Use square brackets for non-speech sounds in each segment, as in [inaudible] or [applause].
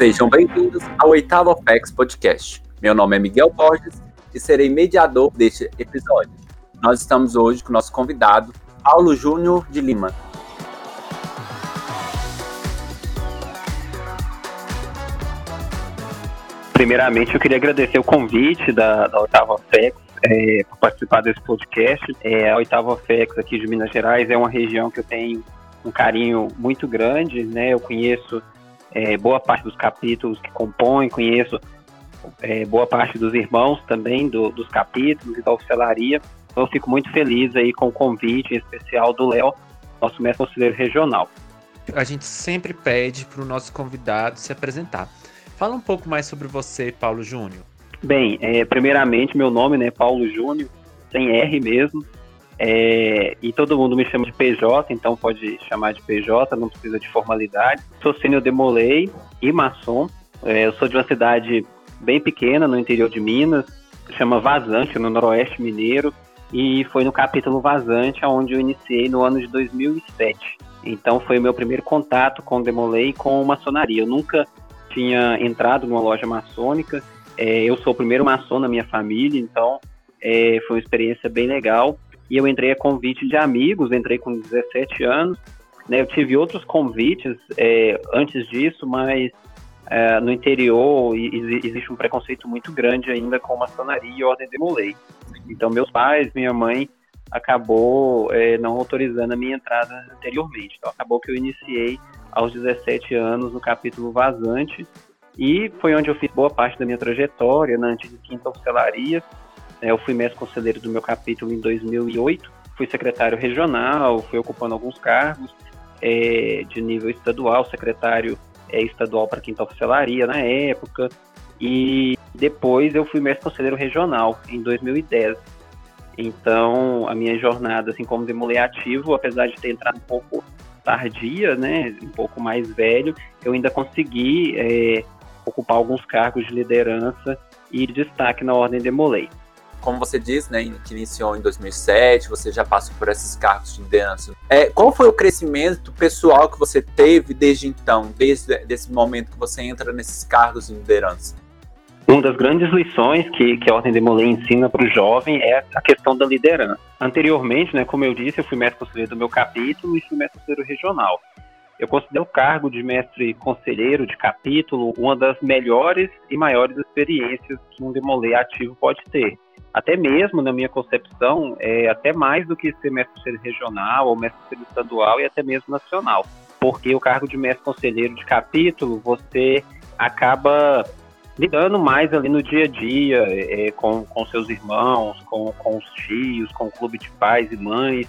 Sejam bem-vindos ao oitavo FX Podcast. Meu nome é Miguel Borges e serei mediador deste episódio. Nós estamos hoje com o nosso convidado, Paulo Júnior de Lima. Primeiramente, eu queria agradecer o convite da, da Oitava FX é, por participar desse podcast. É, a Oitava FX aqui de Minas Gerais é uma região que eu tenho um carinho muito grande, né? Eu conheço é, boa parte dos capítulos que compõem, conheço é, boa parte dos irmãos também do, dos capítulos e da oficialaria. Então, eu fico muito feliz aí com o convite especial do Léo, nosso mestre conselheiro regional. A gente sempre pede para o nosso convidado se apresentar. Fala um pouco mais sobre você, Paulo Júnior. Bem, é, primeiramente, meu nome é né, Paulo Júnior, sem R mesmo. É, e todo mundo me chama de PJ, então pode chamar de PJ, não precisa de formalidade. Sou sênior Demolei e maçom. É, eu sou de uma cidade bem pequena, no interior de Minas, chama Vazante, no noroeste mineiro, e foi no capítulo Vazante onde eu iniciei no ano de 2007. Então foi o meu primeiro contato com Demolei e com maçonaria. Eu nunca tinha entrado numa loja maçônica, é, eu sou o primeiro maçom na minha família, então é, foi uma experiência bem legal e eu entrei a convite de amigos, entrei com 17 anos. Né, eu tive outros convites é, antes disso, mas é, no interior existe um preconceito muito grande ainda com maçonaria e ordem de Molay. Então, meus pais, minha mãe, acabou é, não autorizando a minha entrada anteriormente. Então, acabou que eu iniciei aos 17 anos no capítulo Vazante e foi onde eu fiz boa parte da minha trajetória na antiga quinta é, eu fui mestre conselheiro do meu capítulo em 2008, fui secretário regional, fui ocupando alguns cargos é, de nível estadual, secretário é, estadual para quinta oficialaria na época, e depois eu fui mestre conselheiro regional em 2010. Então, a minha jornada, assim como demolei ativo, apesar de ter entrado um pouco tardia, né, um pouco mais velho, eu ainda consegui é, ocupar alguns cargos de liderança e destaque na ordem Demolei como você disse, né, que iniciou em 2007, você já passou por esses cargos de liderança. É, qual foi o crescimento pessoal que você teve desde então, desde esse momento que você entra nesses cargos de liderança? Uma das grandes lições que, que a Ordem de Molay ensina para o jovem é a questão da liderança. Anteriormente, né, como eu disse, eu fui mestre conselheiro do meu capítulo e fui mestre conselheiro regional. Eu considero o cargo de mestre conselheiro de capítulo uma das melhores e maiores experiências que um demolê ativo pode ter até mesmo na minha concepção, é até mais do que ser mestre regional ou mestre estadual e até mesmo nacional. Porque o cargo de mestre conselheiro de capítulo, você acaba lidando mais ali no dia a dia é, com, com seus irmãos, com, com os tios, com o clube de pais e mães.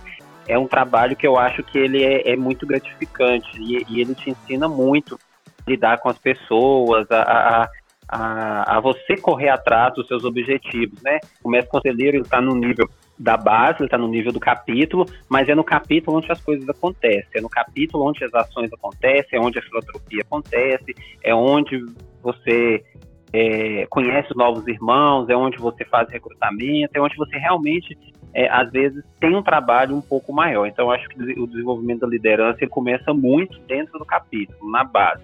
É um trabalho que eu acho que ele é, é muito gratificante e, e, ele te ensina muito a lidar com as pessoas, a, a a, a você correr atrás dos seus objetivos, né? O mestre conselheiro está no nível da base, ele está no nível do capítulo, mas é no capítulo onde as coisas acontecem, é no capítulo onde as ações acontecem, é onde a filantropia acontece, é onde você é, conhece os novos irmãos, é onde você faz recrutamento, é onde você realmente, é, às vezes, tem um trabalho um pouco maior. Então, acho que o desenvolvimento da liderança ele começa muito dentro do capítulo, na base.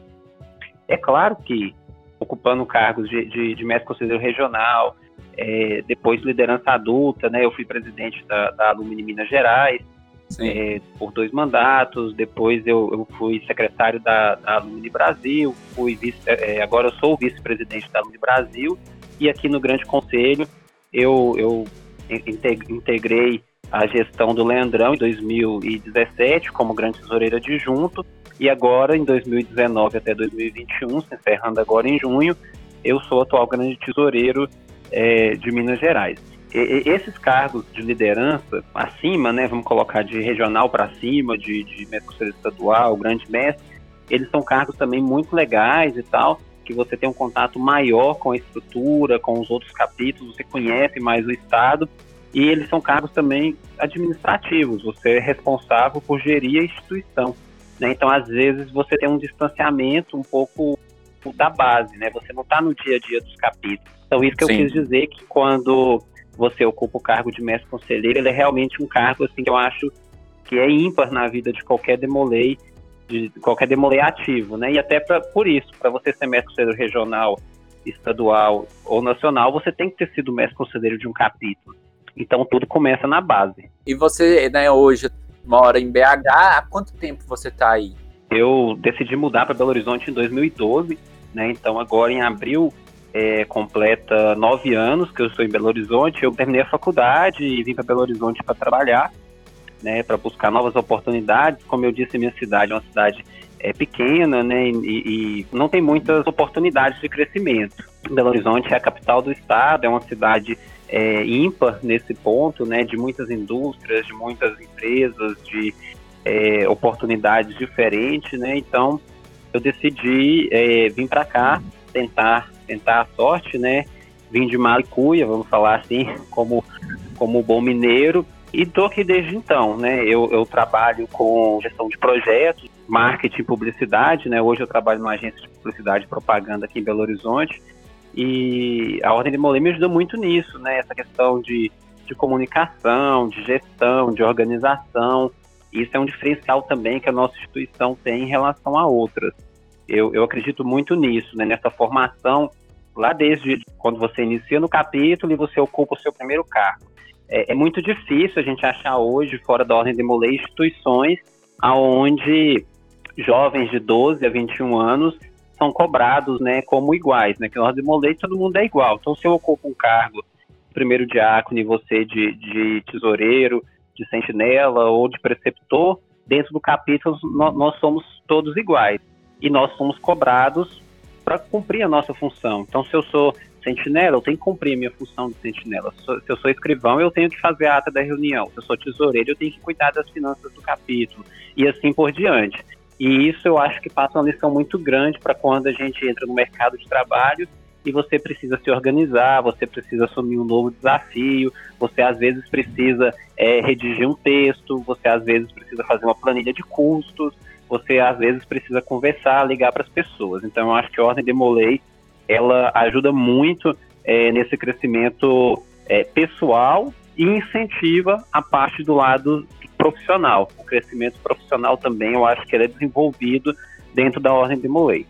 É claro que ocupando cargos de, de, de mestre conselheiro regional, é, depois liderança adulta, né? Eu fui presidente da, da Alumni Minas Gerais é, por dois mandatos, depois eu, eu fui secretário da, da Alumni Brasil, fui vice, é, agora eu sou vice-presidente da Alumni Brasil, e aqui no Grande Conselho eu, eu integrei a gestão do Leandrão em 2017 como grande tesoureiro adjunto, e agora, em 2019 até 2021, se encerrando agora em junho, eu sou atual grande tesoureiro é, de Minas Gerais. E, esses cargos de liderança acima, né, vamos colocar de regional para cima, de, de mestre estadual, grande mestre, eles são cargos também muito legais e tal, que você tem um contato maior com a estrutura, com os outros capítulos, você conhece mais o Estado, e eles são cargos também administrativos, você é responsável por gerir a instituição. Né? Então, às vezes, você tem um distanciamento um pouco da base, né? Você não está no dia a dia dos capítulos. Então, isso que Sim. eu quis dizer que quando você ocupa o cargo de mestre conselheiro, ele é realmente um cargo assim que eu acho que é ímpar na vida de qualquer demolei, de qualquer demolei ativo, né? E até pra, por isso, para você ser mestre conselheiro regional, estadual ou nacional, você tem que ter sido mestre conselheiro de um capítulo. Então tudo começa na base. E você, né, hoje mora em BH, há quanto tempo você está aí? Eu decidi mudar para Belo Horizonte em 2012, né? Então agora em abril é, completa nove anos que eu estou em Belo Horizonte. Eu terminei a faculdade e vim para Belo Horizonte para trabalhar né, para buscar novas oportunidades. Como eu disse, minha cidade é uma cidade é, pequena, né, e, e, não tem muitas oportunidades de crescimento. Belo Horizonte é a capital do estado, é uma cidade é, ímpar nesse ponto, né, de muitas indústrias, de muitas empresas, de é, oportunidades diferentes, né. Então, eu decidi é, vir para cá tentar tentar a sorte, né. Vim de Malicuia, vamos falar assim, [laughs] como como bom mineiro, e tô aqui desde então, né? Eu, eu trabalho com gestão de projetos, marketing e publicidade, né? Hoje eu trabalho numa agência de publicidade e propaganda aqui em Belo Horizonte. E a Ordem de Molay me ajuda muito nisso, né? Essa questão de, de comunicação, de gestão, de organização. Isso é um diferencial também que a nossa instituição tem em relação a outras. Eu, eu acredito muito nisso, né? Nessa formação lá desde quando você inicia no capítulo e você ocupa o seu primeiro cargo é, é, muito difícil a gente achar hoje, fora da ordem de Molay, instituições aonde jovens de 12 a 21 anos são cobrados né, como iguais, né? Que na ordem de Molay todo mundo é igual. Então, se eu ocupo um cargo, primeiro diácono e você de, de tesoureiro, de sentinela ou de preceptor, dentro do capítulo nós, nós somos todos iguais. E nós somos cobrados para cumprir a nossa função. Então, se eu sou sentinela, eu tenho que cumprir a minha função de sentinela. Se eu sou escrivão, eu tenho que fazer a ata da reunião. Se eu sou tesoureiro, eu tenho que cuidar das finanças do capítulo. E assim por diante. E isso eu acho que passa uma lição muito grande para quando a gente entra no mercado de trabalho e você precisa se organizar, você precisa assumir um novo desafio, você às vezes precisa é, redigir um texto, você às vezes precisa fazer uma planilha de custos, você às vezes precisa conversar, ligar para as pessoas. Então eu acho que a Ordem de Molay ela ajuda muito é, nesse crescimento é, pessoal e incentiva a parte do lado profissional. O crescimento profissional também, eu acho que ele é desenvolvido dentro da Ordem de Molay.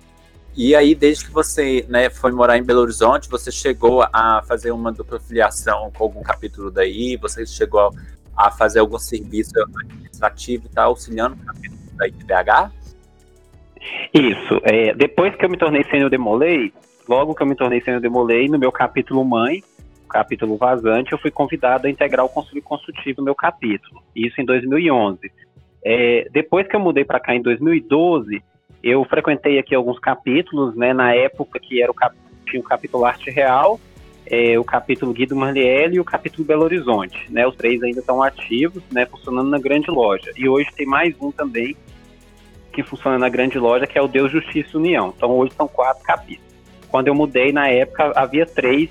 E aí, desde que você né, foi morar em Belo Horizonte, você chegou a fazer uma dupla filiação com algum capítulo daí? Você chegou a fazer algum serviço administrativo e tá auxiliando o capítulo daí de BH? Isso. É, depois que eu me tornei sênior de Molay, logo que eu me tornei sênior demolei, no meu capítulo mãe, capítulo vazante, eu fui convidado a integrar o conselho consultivo no meu capítulo, isso em 2011. É, depois que eu mudei para cá em 2012, eu frequentei aqui alguns capítulos, né, na época que era o, cap tinha o capítulo Arte Real, é, o capítulo Guido Marlielli e o capítulo Belo Horizonte, né, os três ainda estão ativos, né, funcionando na grande loja, e hoje tem mais um também que funciona na grande loja, que é o Deus, Justiça e União, então hoje são quatro capítulos. Quando eu mudei, na época, havia três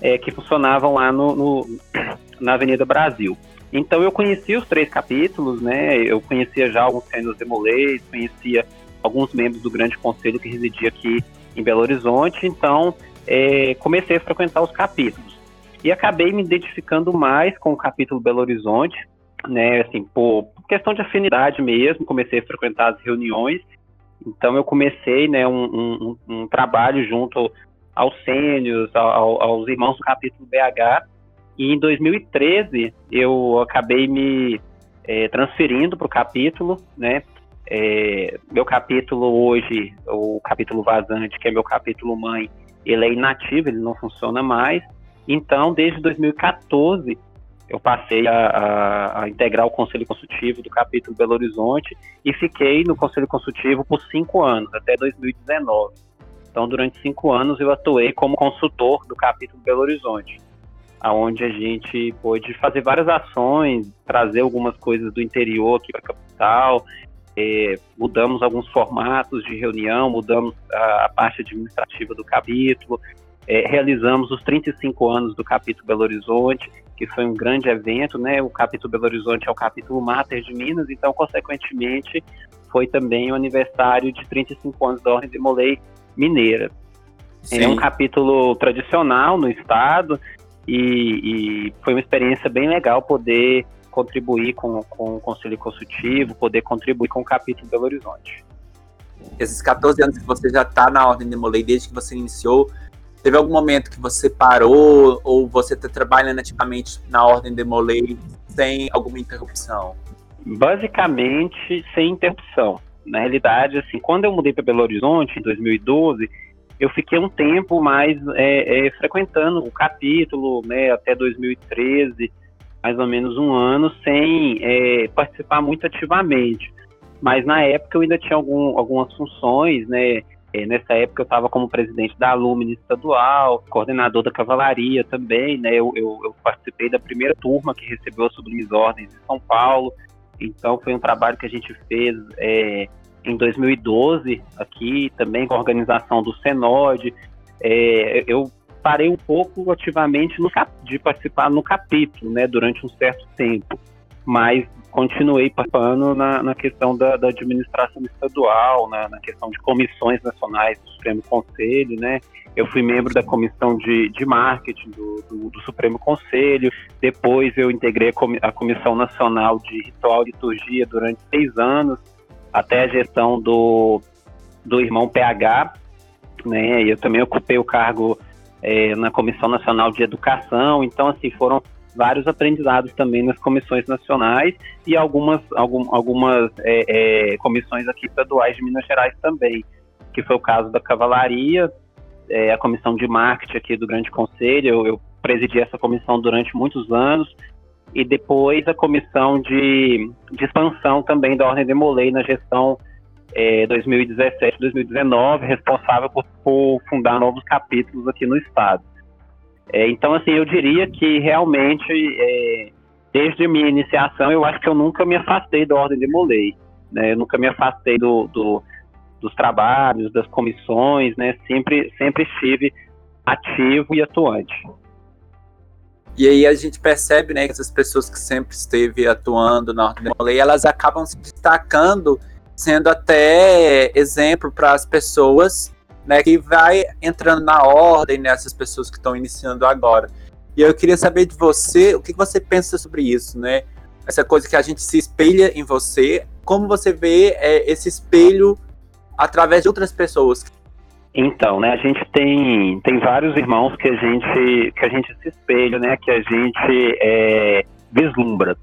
é, que funcionavam lá no, no, [clears throat] na Avenida Brasil. Então eu conhecia os três capítulos, né? Eu conhecia já alguns sênios demolês, conhecia alguns membros do grande conselho que residia aqui em Belo Horizonte, então é, comecei a frequentar os capítulos. E acabei me identificando mais com o capítulo Belo Horizonte, né? Assim, por questão de afinidade mesmo, comecei a frequentar as reuniões então eu comecei né, um, um, um trabalho junto aos sênios, ao, aos irmãos do capítulo BH, e em 2013 eu acabei me é, transferindo para o capítulo, né? É, meu capítulo hoje, o capítulo vazante, que é meu capítulo mãe, ele é inativo, ele não funciona mais. Então, desde 2014, eu passei a, a, a, integrar o Conselho Consultivo do capítulo Belo Horizonte e fiquei no Conselho Consultivo por cinco anos, até 2019. Então, durante cinco anos, eu atuei como consultor do capítulo Belo Horizonte, aonde a gente pôde fazer várias ações, trazer algumas coisas do interior aqui para a capital, é, mudamos alguns formatos de reunião, mudamos a, a parte administrativa do capítulo, é, realizamos os 35 anos do capítulo Belo Horizonte, que foi um grande evento, né? O capítulo Belo Horizonte é o capítulo Mater de Minas, então, consequentemente, foi também o aniversário de 35 anos da Ordem de Molay Mineira. Sim. É um capítulo tradicional no estado e, e, foi uma experiência bem legal poder contribuir com, com o Conselho Consultivo, poder contribuir com o capítulo de Belo Horizonte. Esses 14 anos que você já está na Ordem de Molei, desde que você iniciou, teve algum momento que você parou ou você está trabalhando ativamente na Ordem de Molei sem alguma interrupção? Basicamente, sem interrupção. Na realidade, assim, quando eu mudei para Belo Horizonte, em 2012, eu fiquei um tempo mais é, é, frequentando o capítulo, né, até 2013, mais ou menos um ano, sem é, participar muito ativamente. Mas na época eu ainda tinha algum, algumas funções, né? É, nessa época eu estava como presidente da Alumni estadual, coordenador da cavalaria também, né? Eu, eu, eu, participei da primeira turma que recebeu as sublimes ordens em São Paulo. Então foi um trabalho que a gente fez é, em 2012 aqui, também com a organização do Senod. É, eu parei um pouco ativamente no, de participar no capítulo, né, durante um certo tempo, mas continuei participando na, na questão da, da, administração estadual, na, na, questão de comissões nacionais do Supremo Conselho, né? Eu fui membro da comissão de, de marketing do, do, do Supremo Conselho, depois eu integrei a Comissão Nacional de Ritual e Liturgia durante seis anos, até a gestão do, do irmão PH, né? Eu também ocupei o cargo é, na Comissão Nacional de Educação, então assim foram vários aprendizados também nas comissões nacionais e algumas algum, algumas é, é, comissões aqui estaduais de Minas Gerais também, que foi o caso da Cavalaria, é, a comissão de marketing aqui do Grande Conselho, eu, eu presidi essa comissão durante muitos anos e depois a comissão de, de expansão também da Ordem de Molay na gestão é, 2017-2019, responsável por, por, fundar novos capítulos aqui no estado. É, então, assim, eu diria que realmente, é, desde minha iniciação, eu acho que eu nunca me afastei da Ordem de Molay, né? Eu nunca me afastei do, do, dos trabalhos, das comissões, né? Sempre, sempre estive ativo e atuante. E aí a gente percebe, né, que essas pessoas que sempre esteve atuando na ordem da lei, elas acabam se destacando, sendo até exemplo para as pessoas, né, que vai entrando na ordem, nessas né, pessoas que estão iniciando agora. E eu queria saber de você, o que você pensa sobre isso, né? Essa coisa que a gente se espelha em você, como você vê é, esse espelho através de outras pessoas então, né, a gente tem, tem vários irmãos que a gente que a gente se espelha, né, que a gente é, vislumbra.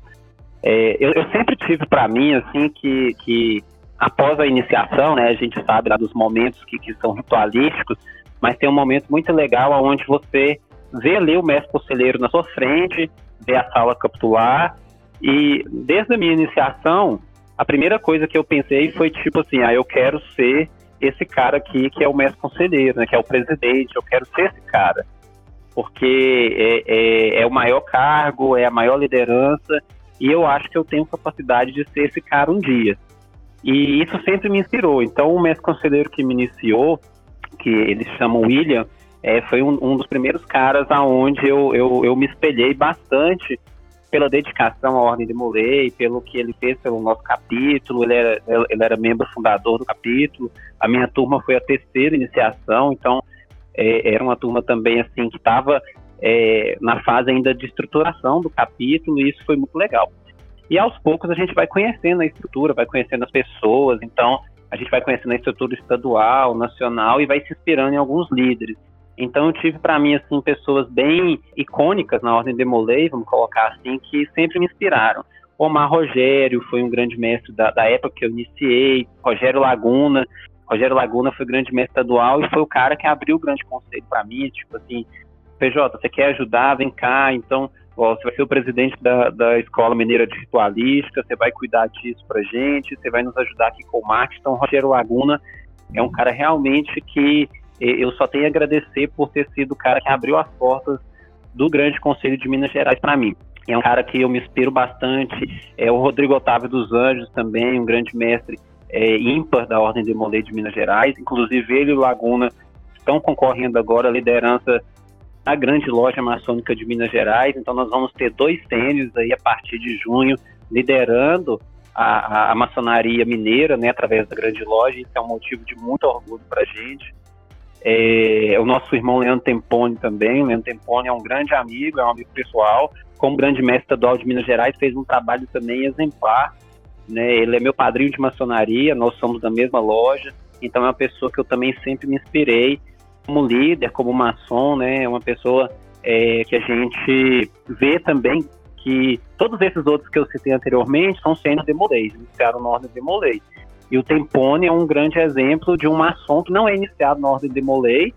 É, eu, eu, sempre tive para mim assim que, que após a iniciação, né, a gente sabe lá dos momentos que, que são ritualísticos, mas tem um momento muito legal onde você vê ali o mestre conselheiro na sua frente, vê a sala capitular e desde a minha iniciação, a primeira coisa que eu pensei foi tipo assim, ah, eu quero ser esse cara aqui que é o mestre conselheiro, né, que é o presidente, eu quero ser esse cara, porque é, é, é, o maior cargo, é a maior liderança, e eu acho que eu tenho capacidade de ser esse cara um dia. E isso sempre me inspirou. Então, o mestre conselheiro que me iniciou, que eles chamam William, é, foi um, um, dos primeiros caras aonde eu, eu, eu me espelhei bastante pela dedicação à Ordem de Molay, pelo que ele fez pelo nosso capítulo, ele era, ele era membro fundador do capítulo, a minha turma foi a terceira iniciação, então é, era uma turma também assim que estava é, na fase ainda de estruturação do capítulo, e isso foi muito legal. E aos poucos a gente vai conhecendo a estrutura, vai conhecendo as pessoas, então a gente vai conhecendo a estrutura estadual, nacional e vai se inspirando em alguns líderes. Então eu tive para mim assim pessoas bem icônicas na ordem de Molay, vamos colocar assim, que sempre me inspiraram. Omar Rogério foi um grande mestre da, da época que eu iniciei, Rogério Laguna, Rogério Laguna foi grande mestre estadual e foi o cara que abriu o grande conselho para mim, tipo assim, PJ, você quer ajudar, vem cá, então você vai ser o presidente da, da Escola Mineira de Ritualística, você vai cuidar disso pra gente, você vai nos ajudar aqui com o marketing, então Rogério Laguna é um cara realmente que eu só tenho a agradecer por ter sido o cara que abriu as portas do Grande Conselho de Minas Gerais para mim. É um cara que eu me inspiro bastante. É o Rodrigo Otávio dos Anjos também, um grande mestre é, ímpar da Ordem de Molay de Minas Gerais. Inclusive ele e o Laguna estão concorrendo agora à liderança na grande loja maçônica de Minas Gerais. Então nós vamos ter dois tênis aí a partir de junho liderando a, a, a maçonaria mineira, né, através da grande loja. Isso é um motivo de muito orgulho para a gente. É, o nosso irmão Leandro Tempone também. O Leandro Tempone é um grande amigo, é um amigo pessoal. Como grande mestre estadual de Minas Gerais, fez um trabalho também exemplar. Né? Ele é meu padrinho de maçonaria, nós somos da mesma loja. Então é uma pessoa que eu também sempre me inspirei como líder, como maçom, né? Uma pessoa é, que a gente vê também que todos esses outros que eu citei anteriormente são sendo demolês, iniciaram na ordem demolei. E o Tempone é um grande exemplo de um maçom que não é iniciado na ordem demolei,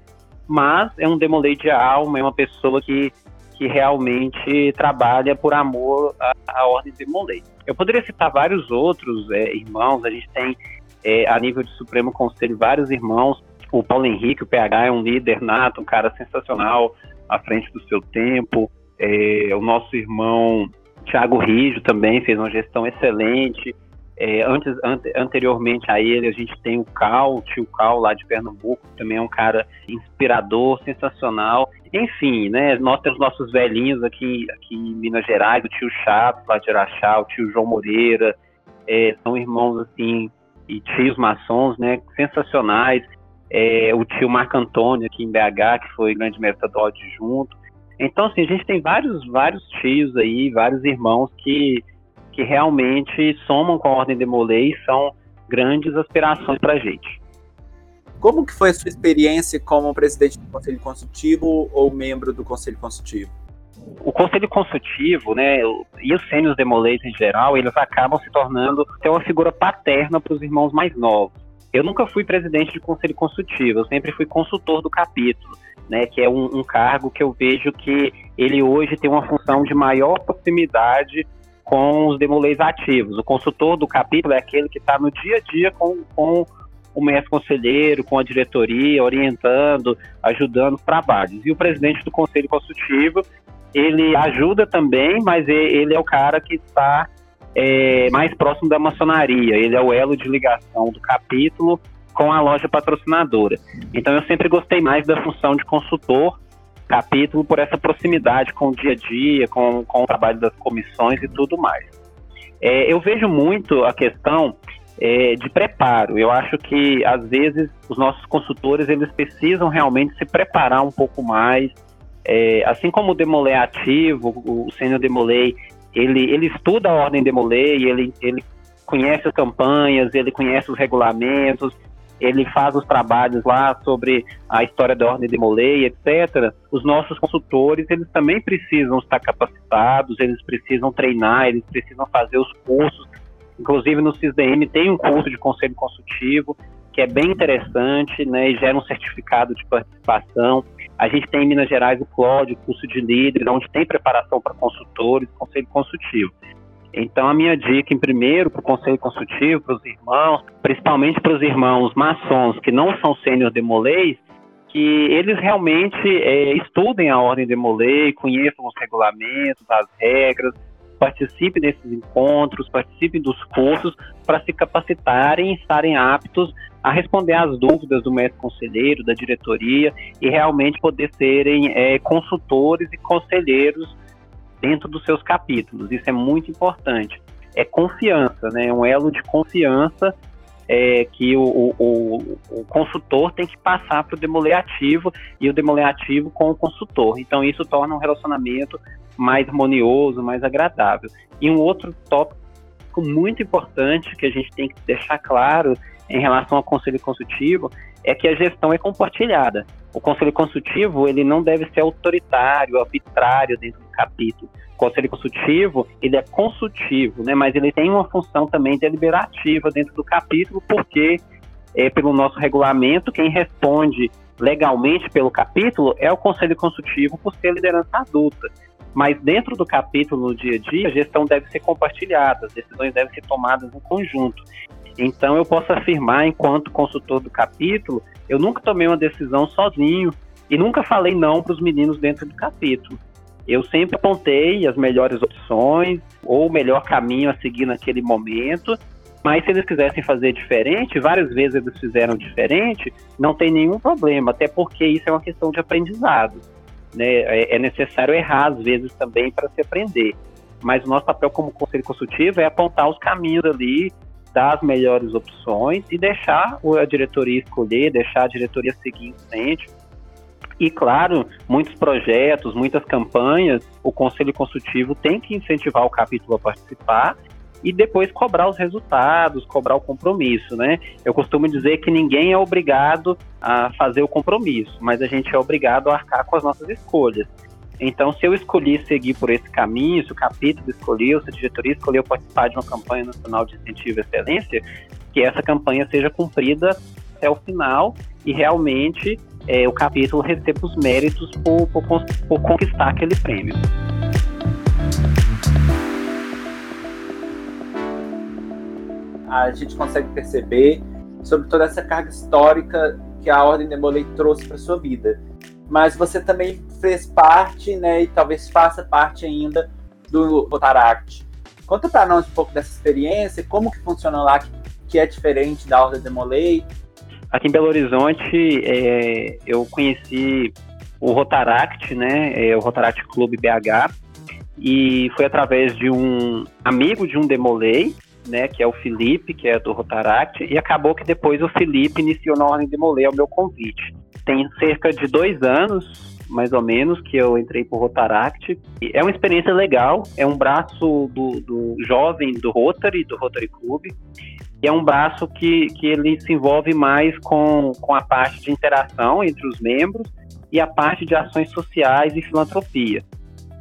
mas é um demolei de alma, é uma pessoa que, que realmente trabalha por amor à, à ordem demolei. Eu poderia citar vários outros é, irmãos, a gente tem é, a nível de Supremo Conselho vários irmãos, o Paulo Henrique, o PH, é um líder nato, um cara sensacional, à frente do seu tempo. É, o nosso irmão Tiago Rijo também fez uma gestão excelente. É, antes, anteriormente a ele, a gente tem o Cal, o tio Cal lá de Pernambuco, também é um cara inspirador, sensacional. Enfim, né, nós temos nossos velhinhos aqui, aqui em Minas Gerais, o tio Chaves lá de Araxá, o tio João Moreira, é, são irmãos assim, e tios maçons, né, sensacionais. É, o tio Marco Antônio aqui em BH, que foi grande mestre do adjunto. Então, assim, a gente tem vários, vários tios aí, vários irmãos que que realmente somam com a Ordem de Molay e são grandes aspirações para a gente. Como que foi a sua experiência como presidente do Conselho Consultivo ou membro do Conselho Consultivo? O Conselho Consultivo, né, e os sênios demolês em geral, eles acabam se tornando até uma figura paterna para os irmãos mais novos. Eu nunca fui presidente de Conselho Consultivo, eu sempre fui consultor do capítulo, né, que é um, um cargo que eu vejo que ele hoje tem uma função de maior proximidade com os demolês ativos. O consultor do capítulo é aquele que está no dia a dia com, com o mestre conselheiro, com a diretoria, orientando, ajudando os trabalhos. E o presidente do conselho consultivo, ele ajuda também, mas ele é o cara que está é, mais próximo da maçonaria. Ele é o elo de ligação do capítulo com a loja patrocinadora. Então eu sempre gostei mais da função de consultor capítulo por essa proximidade com o dia a dia, com, com o trabalho das comissões e tudo mais. É, eu vejo muito a questão é, de preparo. Eu acho que às vezes os nossos consultores eles precisam realmente se preparar um pouco mais. É, assim como o Demolei ativo, o Sênior Demolei, ele, ele estuda a ordem Demolei, ele, ele conhece as campanhas, ele conhece os regulamentos, ele faz os trabalhos lá sobre a história da ordem de Molay, etc. Os nossos consultores, eles também precisam estar capacitados, eles precisam treinar, eles precisam fazer os cursos. Inclusive no CISDM tem um curso de conselho consultivo que é bem interessante, né, e gera um certificado de participação. A gente tem em Minas Gerais o CLOD, o curso de líderes, onde tem preparação para consultores, conselho consultivo. Então, a minha dica, em primeiro, para o conselho consultivo, para os irmãos, principalmente para os irmãos maçons que não são sênior demolês, que eles realmente é, estudem a ordem demolei, conheçam os regulamentos, as regras, participem desses encontros, participem dos cursos para se capacitarem e estarem aptos a responder às dúvidas do mestre conselheiro, da diretoria e realmente poder serem é, consultores e conselheiros dentro dos seus capítulos. Isso é muito importante. É confiança, né? É um elo de confiança é, que o, o, o, consultor tem que passar para o demolê ativo e o demolê ativo com o consultor. Então isso torna um relacionamento mais harmonioso, mais agradável. E um outro tópico muito importante que a gente tem que deixar claro em relação ao conselho consultivo é que a gestão é compartilhada. O conselho consultivo ele não deve ser autoritário, arbitrário dentro do capítulo. O conselho consultivo ele é consultivo, né? Mas ele tem uma função também deliberativa dentro do capítulo, porque é, pelo nosso regulamento quem responde legalmente pelo capítulo é o conselho consultivo por ser liderança adulta. Mas dentro do capítulo no dia a dia, a gestão deve ser compartilhada, as decisões devem ser tomadas em conjunto. Então eu posso afirmar, enquanto consultor do capítulo, eu nunca tomei uma decisão sozinho e nunca falei não para os meninos dentro do capítulo. Eu sempre apontei as melhores opções ou o melhor caminho a seguir naquele momento, mas se eles quisessem fazer diferente, várias vezes eles fizeram diferente, não tem nenhum problema, até porque isso é uma questão de aprendizado. Né? É, é necessário errar às vezes também para se aprender. Mas o nosso papel como conselho consultivo é apontar os caminhos ali dar as melhores opções e deixar a diretoria escolher, deixar a diretoria seguir em frente. E, claro, muitos projetos, muitas campanhas, o Conselho Consultivo tem que incentivar o capítulo a participar e depois cobrar os resultados, cobrar o compromisso, né? Eu costumo dizer que ninguém é obrigado a fazer o compromisso, mas a gente é obrigado a arcar com as nossas escolhas. Então, se eu escolhi seguir por esse caminho, se o capítulo escolheu, se a diretoria escolheu participar de uma campanha nacional de incentivo à excelência, que essa campanha seja cumprida até o final e realmente é, o capítulo receba os méritos por, por, por conquistar aquele prêmio. A gente consegue perceber sobre toda essa carga histórica que a Ordem de trouxe para sua vida mas você também fez parte, né, e talvez faça parte ainda do Rotaract. Conta para nós um pouco dessa experiência, como que funciona lá, que, que é diferente da Ordem Demolei. Aqui em Belo Horizonte, é, eu conheci o Rotaract, né, é, o Rotaract Clube BH, e foi através de um amigo de um Demolei, né, que é o Felipe, que é do Rotaract, e acabou que depois o Felipe iniciou na Ordem Demolei ao meu convite tem cerca de dois anos, mais ou menos, que eu entrei por Rotaract. É uma experiência legal, é um braço do, do jovem do Rotary, do Rotary Club, e é um braço que, que ele se envolve mais com, com a parte de interação entre os membros e a parte de ações sociais e filantropia.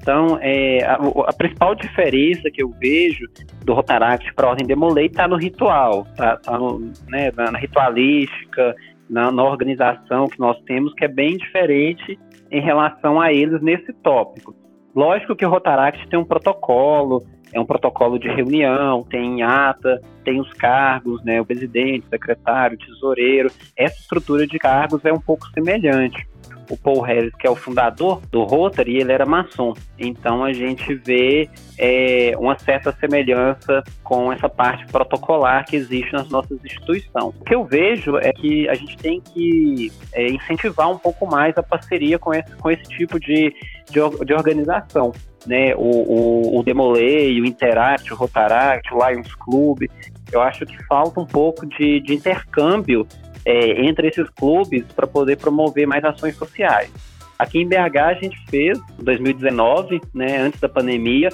Então, é, a, a, principal diferença que eu vejo do Rotaract para a Ordem Demolei está no ritual, tá, tá no, né, na, na, ritualística, na, na organização que nós temos, que é bem diferente em relação a eles nesse tópico. Lógico que o Rotaract tem um protocolo, é um protocolo de reunião, tem ata, tem os cargos, né, o presidente, secretário, tesoureiro. Essa estrutura de cargos é um pouco semelhante o Paul Harris, que é o fundador do Rotary, ele era maçom. Então a gente vê é, uma certa semelhança com essa parte protocolar que existe nas nossas instituições. O que eu vejo é que a gente tem que é, incentivar um pouco mais a parceria com esse, com esse tipo de, de, de organização. Né, o, o, o Demolei, o Interact, o Rotaract, o Lions Club, eu acho que falta um pouco de, de intercâmbio é, entre esses clubes para poder promover mais ações sociais. Aqui em BH a gente fez, em 2019, né, antes da pandemia,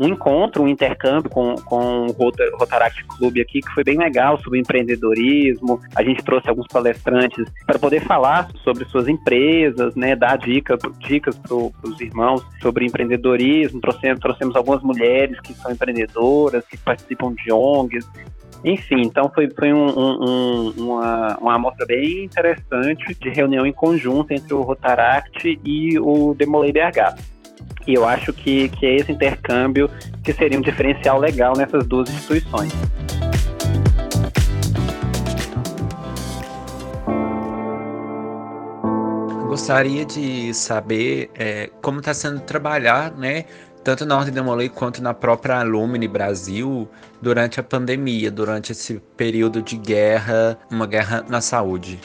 um encontro, um intercâmbio com, com o Rotaract Clube aqui, que foi bem legal sobre empreendedorismo. A gente trouxe alguns palestrantes para poder falar sobre suas empresas, né, dar dica, dicas para os irmãos sobre empreendedorismo. Trouxemos, trouxemos algumas mulheres que são empreendedoras, que participam de ONGs. Enfim, então foi, foi um, um, uma, uma amostra bem interessante de reunião em conjunto entre o Rotaract e o Demolei BH. E eu acho que, que é esse intercâmbio que seria um diferencial legal nessas duas instituições. Gostaria de saber é, como está sendo trabalhar, né, tanto na Ordem Demolei quanto na própria Alumni Brasil durante a pandemia, durante esse período de guerra, uma guerra na saúde.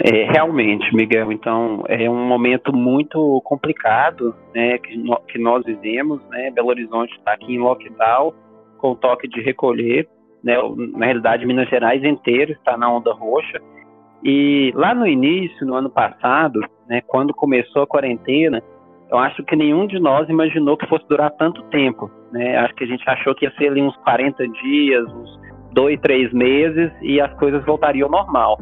É, realmente, Miguel. Então, é um momento muito complicado né, que, no, que nós vivemos. Né? Belo Horizonte está aqui em lockdown, com toque de recolher. Né? Na realidade, Minas Gerais inteiro está na onda roxa. E lá no início, no ano passado, né, quando começou a quarentena, eu acho que nenhum de nós imaginou que fosse durar tanto tempo. Né? Acho que a gente achou que ia ser ali uns 40 dias, uns dois, três meses e as coisas voltariam ao normal.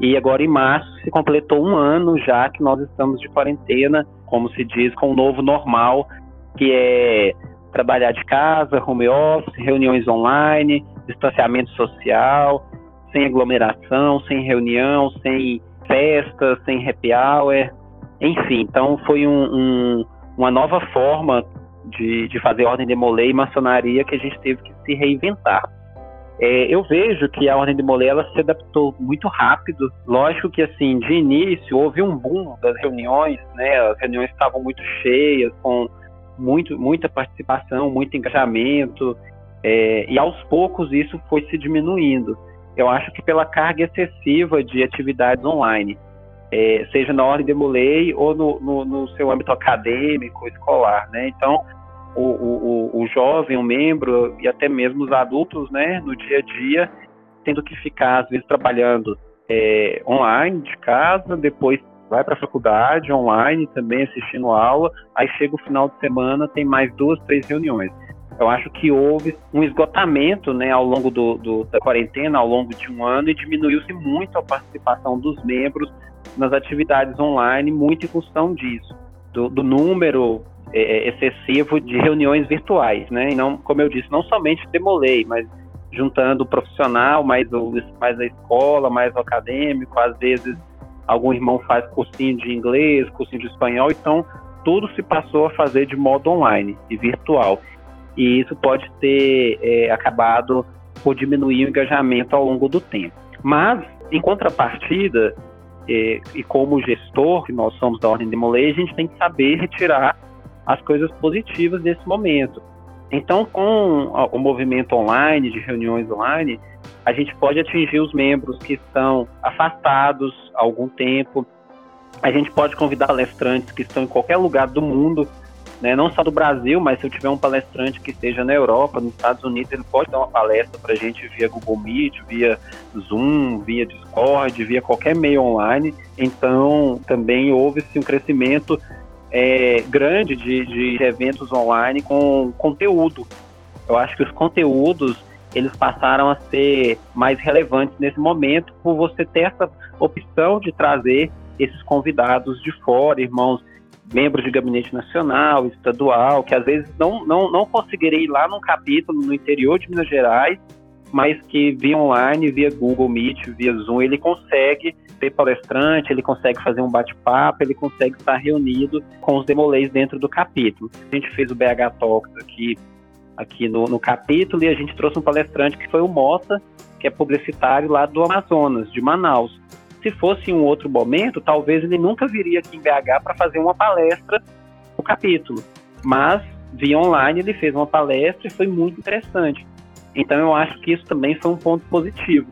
E agora em março se completou um ano já que nós estamos de quarentena, como se diz, com o novo normal, que é trabalhar de casa, home office, reuniões online, distanciamento social, sem aglomeração, sem reunião, sem festa, sem happy hour, enfim, então foi um, um, uma nova forma de, de fazer ordem de molê e maçonaria que a gente teve que se reinventar. É, eu vejo que a ordem de molê ela se adaptou muito rápido. Lógico que assim, de início houve um boom das reuniões, né? As reuniões estavam muito cheias, com muito, muita participação, muito engajamento, é, e aos poucos isso foi se diminuindo. Eu acho que pela carga excessiva de atividades online é, seja na ordem de Muley ou no, no, no, seu âmbito acadêmico, escolar, né? Então, o, o, o jovem, o membro e até mesmo os adultos, né, no dia a dia, tendo que ficar, às vezes, trabalhando é, online de casa, depois vai para a faculdade online também assistindo aula, aí chega o final de semana, tem mais duas, três reuniões. Eu acho que houve um esgotamento né, ao longo do, do, da quarentena, ao longo de um ano, e diminuiu-se muito a participação dos membros nas atividades online, muito em função disso, do, do número é, excessivo de reuniões virtuais. Né? E não, como eu disse, não somente demolei, mas juntando o profissional, mais, o, mais a escola, mais o acadêmico, às vezes algum irmão faz cursinho de inglês, cursinho de espanhol, então tudo se passou a fazer de modo online e virtual. E isso pode ter é, acabado por diminuir o engajamento ao longo do tempo. Mas, em contrapartida, é, e como gestor, que nós somos da Ordem de Molay, a gente tem que saber retirar as coisas positivas desse momento. Então, com o movimento online, de reuniões online, a gente pode atingir os membros que estão afastados há algum tempo. A gente pode convidar palestrantes que estão em qualquer lugar do mundo, né, não só do Brasil, mas se eu tiver um palestrante que esteja na Europa, nos Estados Unidos, ele pode dar uma palestra para a gente via Google Meet, via Zoom, via Discord, via qualquer meio online. Então, também houve-se um crescimento é, grande de, de eventos online com conteúdo. Eu acho que os conteúdos eles passaram a ser mais relevantes nesse momento por você ter essa opção de trazer esses convidados de fora, irmãos, membros de gabinete nacional, estadual, que às vezes não, não, não conseguiria ir lá num capítulo no interior de Minas Gerais, mas que via online, via Google Meet, via Zoom, ele consegue ser palestrante, ele consegue fazer um bate-papo, ele consegue estar reunido com os demolês dentro do capítulo. A gente fez o BH Talks aqui aqui no, no capítulo e a gente trouxe um palestrante que foi o Mota, que é publicitário lá do Amazonas, de Manaus. Se fosse em um outro momento, talvez ele nunca viria aqui em BH para fazer uma palestra no capítulo. Mas via online ele fez uma palestra e foi muito interessante. Então eu acho que isso também foi um ponto positivo.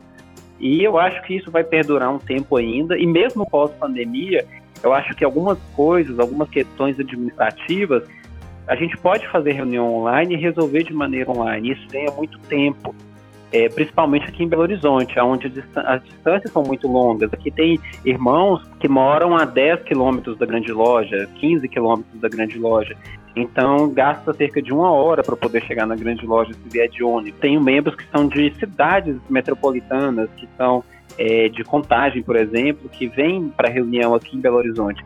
E eu acho que isso vai perdurar um tempo ainda, e mesmo pós-pandemia, eu acho que algumas coisas, algumas questões administrativas, a gente pode fazer reunião online e resolver de maneira online. Isso ganha muito tempo, é, principalmente aqui em Belo Horizonte, onde as distâncias são muito longas. Aqui tem irmãos que moram a 10 quilômetros da grande loja, 15 quilômetros da grande loja. Então, gasta cerca de uma hora para poder chegar na grande loja se vier de ônibus. Tenho membros que são de cidades metropolitanas, que são é, de contagem, por exemplo, que vêm para reunião aqui em Belo Horizonte.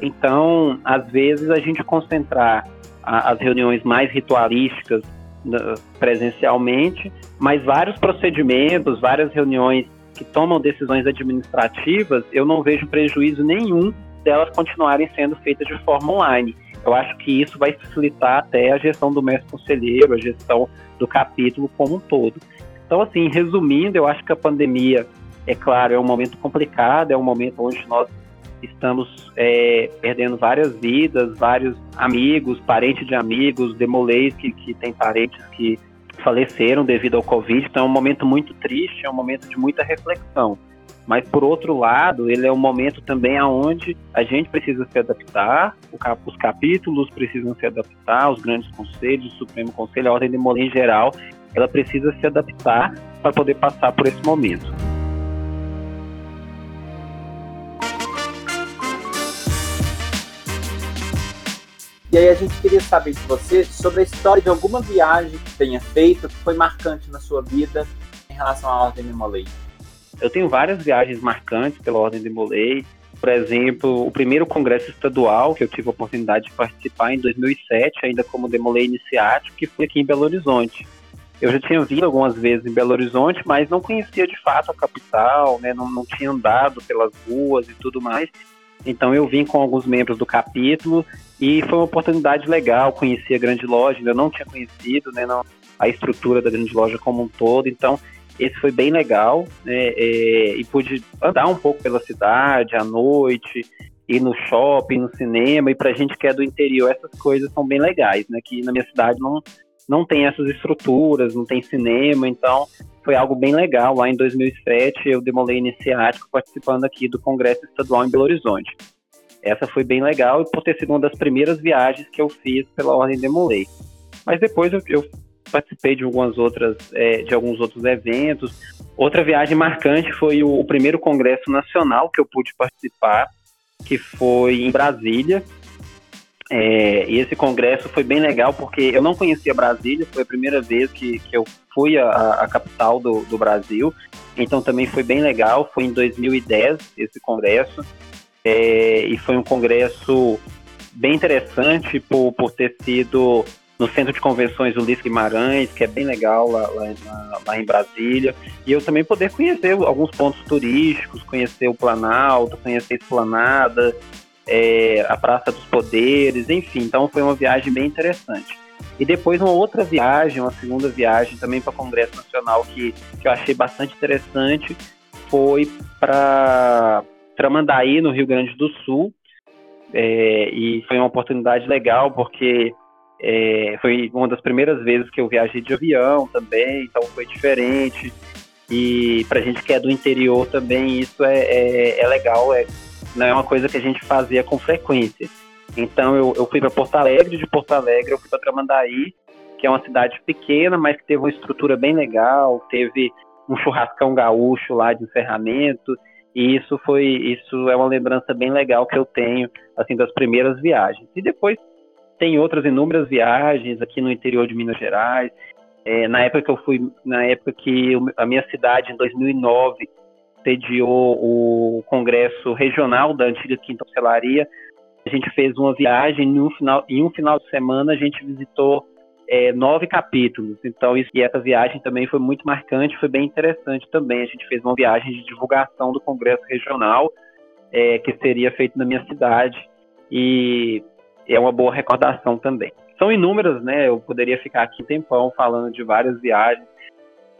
Então, às vezes, a gente concentrar as reuniões mais ritualísticas presencialmente, mas vários procedimentos, várias reuniões que tomam decisões administrativas, eu não vejo prejuízo nenhum delas continuarem sendo feitas de forma online. Eu acho que isso vai facilitar até a gestão do mestre conselheiro, a gestão do capítulo como um todo. Então, assim, resumindo, eu acho que a pandemia, é claro, é um momento complicado, é um momento onde nós estamos é, perdendo várias vidas, vários amigos, parentes de amigos, demolês que, que tem parentes que faleceram devido ao Covid. Então é um momento muito triste, é um momento de muita reflexão. Mas, por outro lado, ele é um momento também onde a gente precisa se adaptar, os capítulos precisam se adaptar, os grandes conselhos, o Supremo Conselho, a Ordem de em geral, ela precisa se adaptar para poder passar por esse momento. E aí a gente queria saber de você sobre a história de alguma viagem que tenha feito que foi marcante na sua vida em relação à Ordem de Molay. Eu tenho várias viagens marcantes pela Ordem de Molay. Por exemplo, o primeiro congresso estadual que eu tive a oportunidade de participar em 2007, ainda como Demolay iniciático, que foi aqui em Belo Horizonte. Eu já tinha vindo algumas vezes em Belo Horizonte, mas não conhecia de fato a capital, né? não, não tinha andado pelas ruas e tudo mais. Então eu vim com alguns membros do capítulo e foi uma oportunidade legal, conheci a grande loja, ainda não tinha conhecido, né, não, a estrutura da grande loja como um todo, então esse foi bem legal, né, é, e pude andar um pouco pela cidade à noite, ir no shopping, no cinema, e pra gente que é do interior, essas coisas são bem legais, né, que na minha cidade não, não tem essas estruturas, não tem cinema, então foi algo bem legal. Lá em 2007 eu demolei iniciático participando aqui do Congresso Estadual em Belo Horizonte. Essa foi bem legal e por ter sido uma das primeiras viagens que eu fiz pela Ordem Demolei. Mas depois eu, eu participei de algumas outras, é, de alguns outros eventos. Outra viagem marcante foi o, o primeiro congresso nacional que eu pude participar, que foi em Brasília. É, e esse congresso foi bem legal porque eu não conhecia Brasília, foi a primeira vez que, que eu fui à, capital do, do Brasil, então também foi bem legal. Foi em 2010 esse congresso, é, e foi um congresso bem interessante por, por ter sido no Centro de Convenções Ulisses Guimarães, que é bem legal lá, lá, lá, em Brasília. E eu também poder conhecer alguns pontos turísticos, conhecer o Planalto, conhecer a Esplanada, é, a Praça dos Poderes, enfim. Então foi uma viagem bem interessante. E depois uma outra viagem, uma segunda viagem também para o Congresso Nacional que, que eu achei bastante interessante foi para Tramandaí, no Rio Grande do Sul. É, e foi uma oportunidade legal porque é, foi uma das primeiras vezes que eu viajei de avião também, então foi diferente. E pra gente que é do interior também, isso é, é, é legal, é, não é uma coisa que a gente fazia com frequência. Então eu, eu fui para Porto Alegre, de Porto Alegre eu fui para Tramandaí, que é uma cidade pequena, mas que teve uma estrutura bem legal, teve um churrascão gaúcho lá de encerramento, e isso foi isso é uma lembrança bem legal que eu tenho assim das primeiras viagens. E depois tem outras inúmeras viagens aqui no interior de Minas Gerais. É, na época que eu fui, na época que a minha cidade, em 2009, sediou o congresso regional da antiga Quinta Ocelaria, a gente fez uma viagem em um final, em um final de semana a gente visitou é, nove capítulos. Então, isso, e essa viagem também foi muito marcante, foi bem interessante também. A gente fez uma viagem de divulgação do Congresso Regional, é, que seria feito na minha cidade. E é uma boa recordação também. São inúmeras, né? Eu poderia ficar aqui um tempão falando de várias viagens,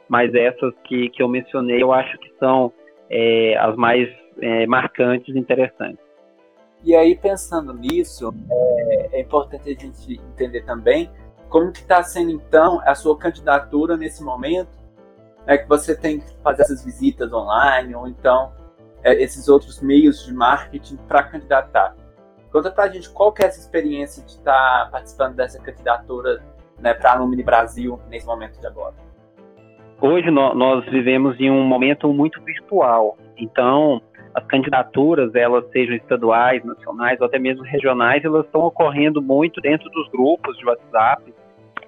mas essas que, que eu mencionei eu acho que são é, as mais é, marcantes e interessantes. E aí, pensando nisso, é, é importante a gente entender também como que está sendo, então, a sua candidatura nesse momento, é que você tem que fazer essas visitas online, ou então é, esses outros meios de marketing para candidatar. Conta pra gente qual que é essa experiência de estar tá participando dessa candidatura né, para a Alumni Brasil nesse momento de agora. Hoje nós vivemos em um momento muito virtual, então as candidaturas, elas sejam estaduais, nacionais ou até mesmo regionais, elas estão ocorrendo muito dentro dos grupos de WhatsApp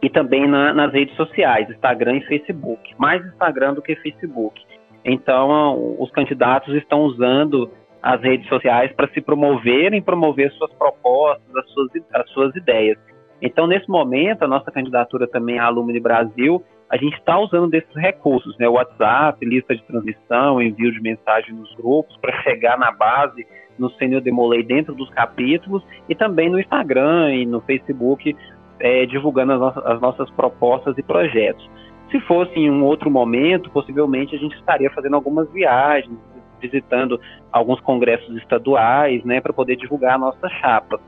e também na, nas redes sociais, Instagram e Facebook, mais Instagram do que Facebook. Então, os candidatos estão usando as redes sociais para se promoverem, promover suas propostas, as suas, as suas ideias. Então, nesse momento, a nossa candidatura também à Alumni Brasil, a gente está usando desses recursos, né? WhatsApp, lista de transmissão, envio de mensagem nos grupos, para chegar na base, no Senhor Demolei dentro dos capítulos, e também no Instagram e no Facebook, é, divulgando as nossas, as nossas propostas e projetos. Se fosse em um outro momento, possivelmente a gente estaria fazendo algumas viagens, visitando alguns congressos estaduais, né, para poder divulgar a nossa chapa.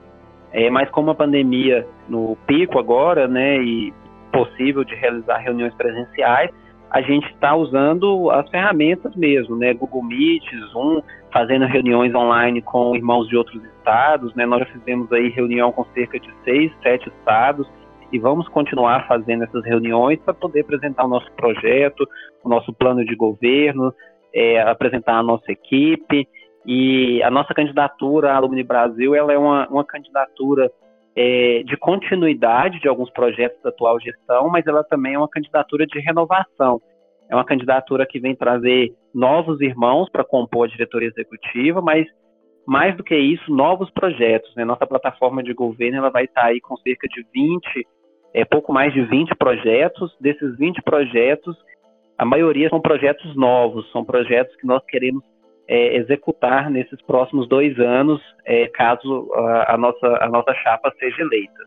É, mas como a pandemia no pico agora, né, e possível de realizar reuniões presenciais, a gente está usando as ferramentas mesmo, né, Google Meet, Zoom, fazendo reuniões online com irmãos de outros estados, né, nós já fizemos aí reunião com cerca de seis, sete estados, e vamos continuar fazendo essas reuniões para poder apresentar o nosso projeto, o nosso plano de governo, é, apresentar a nossa equipe. E a nossa candidatura, a Alumni Brasil, ela é uma, uma candidatura é, de continuidade de alguns projetos da atual gestão, mas ela também é uma candidatura de renovação. É uma candidatura que vem trazer novos irmãos para compor a diretoria executiva, mas mais do que isso, novos projetos. Né? Nossa plataforma de governo ela vai estar aí com cerca de 20, é, pouco mais de 20 projetos. Desses 20 projetos, a maioria são projetos novos, são projetos que nós queremos é, executar nesses próximos dois anos, é, caso a, a, nossa, a nossa chapa seja eleita.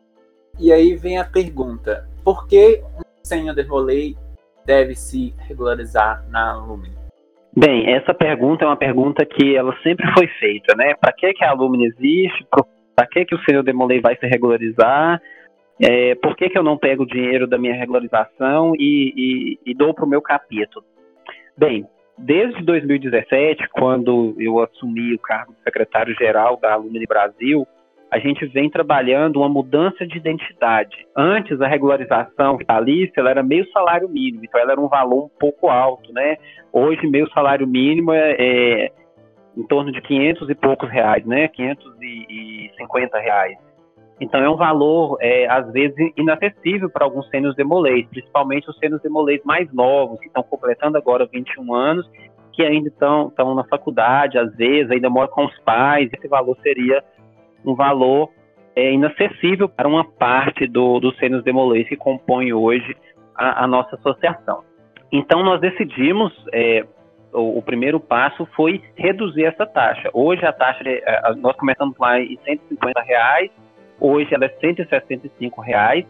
E aí vem a pergunta: por que um senhor de rolê deve se regularizar na Lumine? Bem, essa pergunta é uma pergunta que ela sempre [laughs] foi feita, né? Para que, que a Lumine existe? Para que, que o senhor Demolei vai se regularizar? É, por que, que eu não pego o dinheiro da minha regularização e, e, e dou para o meu capítulo? Bem, desde 2017, quando eu assumi o cargo de secretário-geral da Alumni Brasil, a gente vem trabalhando uma mudança de identidade. Antes, a regularização vitalícia ela era meio salário mínimo, então ela era um valor um pouco alto, né? Hoje, meio salário mínimo é, é em torno de 500 e poucos reais, né? 550 reais. Então é um valor, é, às vezes, inacessível para alguns sênios demolês, principalmente os sênios demolês mais novos, que estão completando agora 21 anos, que ainda estão, estão na faculdade, às vezes, ainda moram com os pais, esse valor seria um valor é, inacessível para uma parte do, dos sênios demolês que compõe hoje a, a, nossa associação. Então nós decidimos, é, o, o, primeiro passo foi reduzir essa taxa. Hoje a taxa, é, nós começamos lá em 150 reais, Hoje ela é 165 reais,